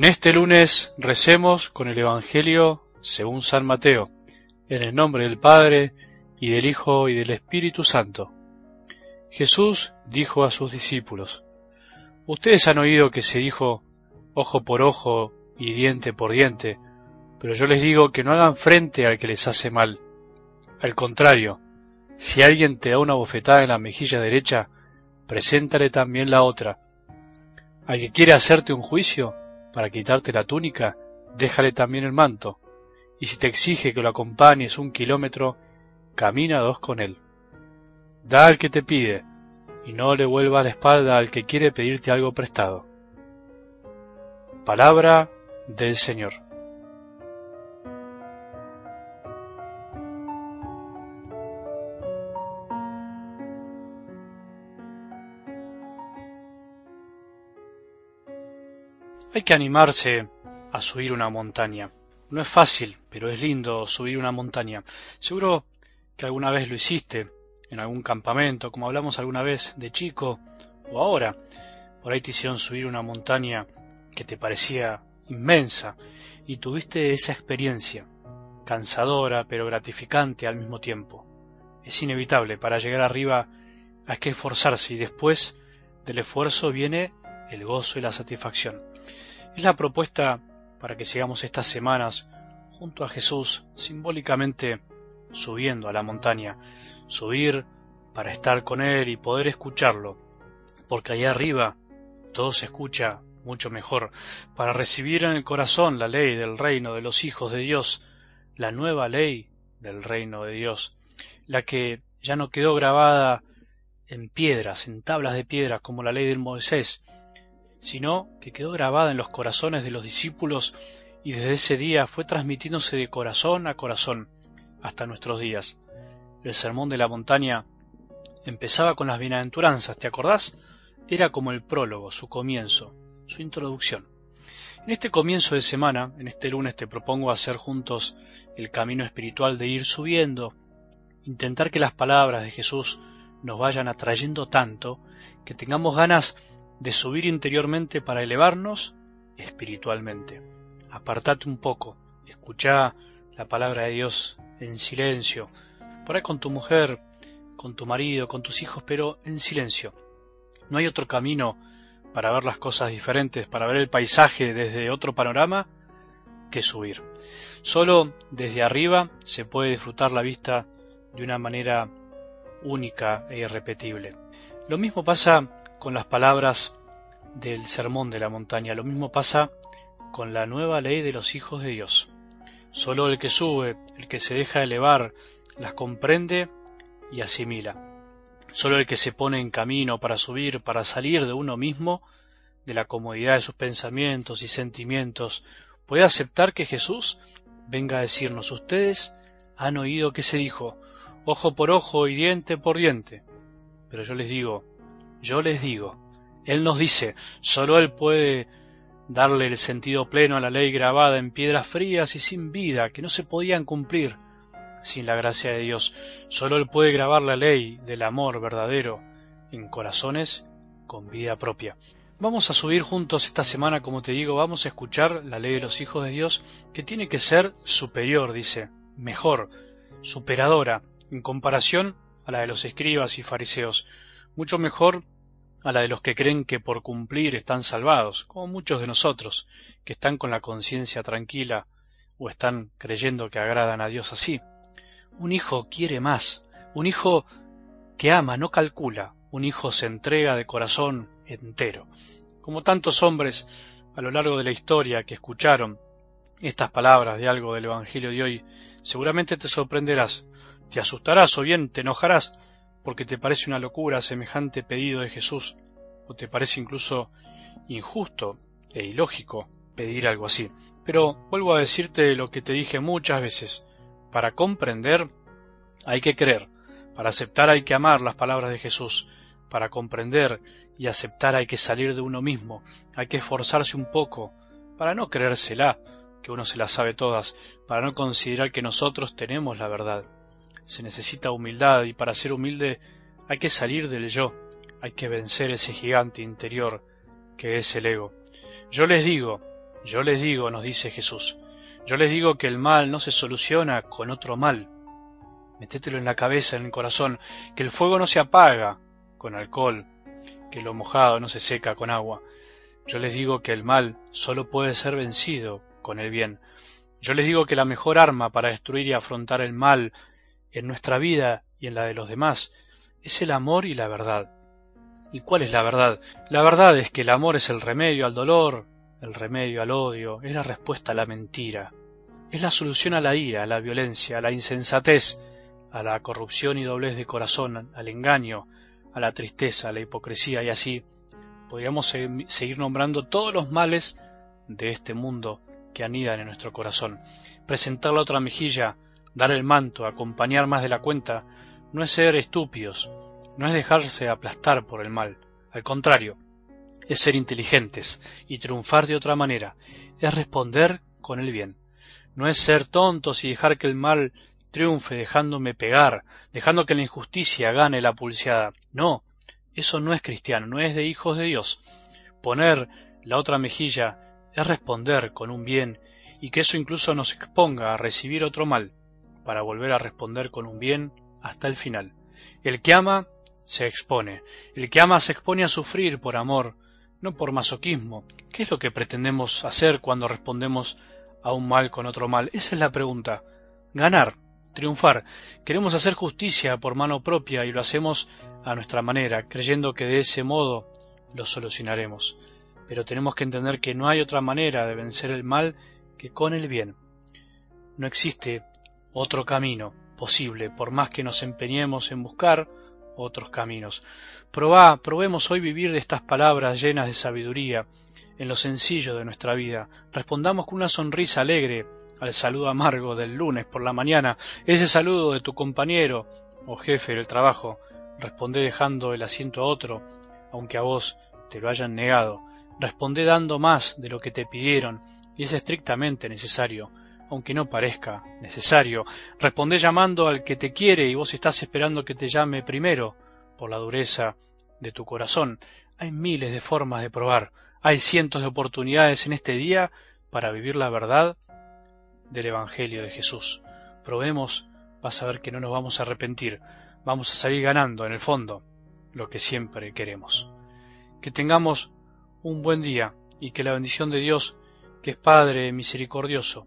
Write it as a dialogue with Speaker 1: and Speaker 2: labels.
Speaker 1: En este lunes recemos con el Evangelio según San Mateo, en el nombre del Padre, y del Hijo, y del Espíritu Santo. Jesús dijo a sus discípulos, Ustedes han oído que se dijo ojo por ojo y diente por diente, pero yo les digo que no hagan frente al que les hace mal. Al contrario, si alguien te da una bofetada en la mejilla derecha, preséntale también la otra. Al que quiere hacerte un juicio, para quitarte la túnica, déjale también el manto, y si te exige que lo acompañes un kilómetro, camina dos con él. Da al que te pide, y no le vuelva la espalda al que quiere pedirte algo prestado. Palabra del Señor. Hay que animarse a subir una montaña. No es fácil, pero es lindo subir una montaña. Seguro que alguna vez lo hiciste en algún campamento, como hablamos alguna vez de chico o ahora. Por ahí te hicieron subir una montaña que te parecía inmensa y tuviste esa experiencia, cansadora pero gratificante al mismo tiempo. Es inevitable, para llegar arriba hay que esforzarse y después del esfuerzo viene el gozo y la satisfacción. Es la propuesta para que sigamos estas semanas junto a Jesús, simbólicamente subiendo a la montaña, subir para estar con Él y poder escucharlo, porque allá arriba todo se escucha mucho mejor, para recibir en el corazón la ley del reino de los hijos de Dios, la nueva ley del reino de Dios, la que ya no quedó grabada en piedras, en tablas de piedra como la ley del Moisés, sino que quedó grabada en los corazones de los discípulos y desde ese día fue transmitiéndose de corazón a corazón hasta nuestros días. El sermón de la montaña empezaba con las bienaventuranzas, ¿te acordás? Era como el prólogo, su comienzo, su introducción. En este comienzo de semana, en este lunes, te propongo hacer juntos el camino espiritual de ir subiendo, intentar que las palabras de Jesús nos vayan atrayendo tanto que tengamos ganas de subir interiormente para elevarnos espiritualmente. Apartate un poco, escucha la palabra de Dios en silencio, por ahí con tu mujer, con tu marido, con tus hijos, pero en silencio. No hay otro camino para ver las cosas diferentes, para ver el paisaje desde otro panorama que subir. Solo desde arriba se puede disfrutar la vista de una manera única e irrepetible. Lo mismo pasa con las palabras del sermón de la montaña. Lo mismo pasa con la nueva ley de los hijos de Dios. Solo el que sube, el que se deja elevar, las comprende y asimila. Solo el que se pone en camino para subir, para salir de uno mismo, de la comodidad de sus pensamientos y sentimientos, puede aceptar que Jesús venga a decirnos ustedes han oído que se dijo ojo por ojo y diente por diente. Pero yo les digo, yo les digo, Él nos dice, solo Él puede darle el sentido pleno a la ley grabada en piedras frías y sin vida, que no se podían cumplir sin la gracia de Dios. Solo Él puede grabar la ley del amor verdadero en corazones con vida propia. Vamos a subir juntos esta semana, como te digo, vamos a escuchar la ley de los hijos de Dios, que tiene que ser superior, dice, mejor, superadora, en comparación a la de los escribas y fariseos, mucho mejor a la de los que creen que por cumplir están salvados, como muchos de nosotros, que están con la conciencia tranquila o están creyendo que agradan a Dios así. Un hijo quiere más, un hijo que ama, no calcula, un hijo se entrega de corazón entero. Como tantos hombres a lo largo de la historia que escucharon estas palabras de algo del Evangelio de hoy, seguramente te sorprenderás, te asustarás o bien te enojarás porque te parece una locura semejante pedido de Jesús, o te parece incluso injusto e ilógico pedir algo así. Pero vuelvo a decirte lo que te dije muchas veces, para comprender hay que creer, para aceptar hay que amar las palabras de Jesús, para comprender y aceptar hay que salir de uno mismo, hay que esforzarse un poco, para no creérsela, que uno se la sabe todas, para no considerar que nosotros tenemos la verdad se necesita humildad y para ser humilde hay que salir del yo, hay que vencer ese gigante interior que es el ego. Yo les digo, Yo les digo, nos dice Jesús, yo les digo que el mal no se soluciona con otro mal. Metételo en la cabeza, en el corazón, que el fuego no se apaga con alcohol, que lo mojado no se seca con agua. Yo les digo que el mal solo puede ser vencido con el bien. Yo les digo que la mejor arma para destruir y afrontar el mal en nuestra vida y en la de los demás es el amor y la verdad. ¿Y cuál es la verdad? La verdad es que el amor es el remedio al dolor, el remedio al odio, es la respuesta a la mentira, es la solución a la ira, a la violencia, a la insensatez, a la corrupción y doblez de corazón, al engaño, a la tristeza, a la hipocresía y así podríamos seguir nombrando todos los males de este mundo que anidan en nuestro corazón. Presentar la otra mejilla, dar el manto, acompañar más de la cuenta, no es ser estúpidos, no es dejarse aplastar por el mal, al contrario, es ser inteligentes y triunfar de otra manera, es responder con el bien. No es ser tontos y dejar que el mal triunfe dejándome pegar, dejando que la injusticia gane la pulseada. No, eso no es cristiano, no es de hijos de Dios. Poner la otra mejilla es responder con un bien y que eso incluso nos exponga a recibir otro mal, para volver a responder con un bien hasta el final. El que ama se expone, el que ama se expone a sufrir por amor, no por masoquismo. ¿Qué es lo que pretendemos hacer cuando respondemos a un mal con otro mal? Esa es la pregunta. Ganar, triunfar. Queremos hacer justicia por mano propia y lo hacemos a nuestra manera, creyendo que de ese modo lo solucionaremos. Pero tenemos que entender que no hay otra manera de vencer el mal que con el bien. No existe otro camino posible, por más que nos empeñemos en buscar otros caminos. Probá, probemos hoy vivir de estas palabras llenas de sabiduría en lo sencillo de nuestra vida. Respondamos con una sonrisa alegre al saludo amargo del lunes por la mañana, ese saludo de tu compañero o jefe del trabajo. Responde dejando el asiento a otro, aunque a vos te lo hayan negado. Responde dando más de lo que te pidieron, y es estrictamente necesario aunque no parezca necesario. Responde llamando al que te quiere y vos estás esperando que te llame primero por la dureza de tu corazón. Hay miles de formas de probar, hay cientos de oportunidades en este día para vivir la verdad del Evangelio de Jesús. Probemos, vas a ver que no nos vamos a arrepentir, vamos a salir ganando en el fondo lo que siempre queremos. Que tengamos un buen día y que la bendición de Dios, que es Padre misericordioso,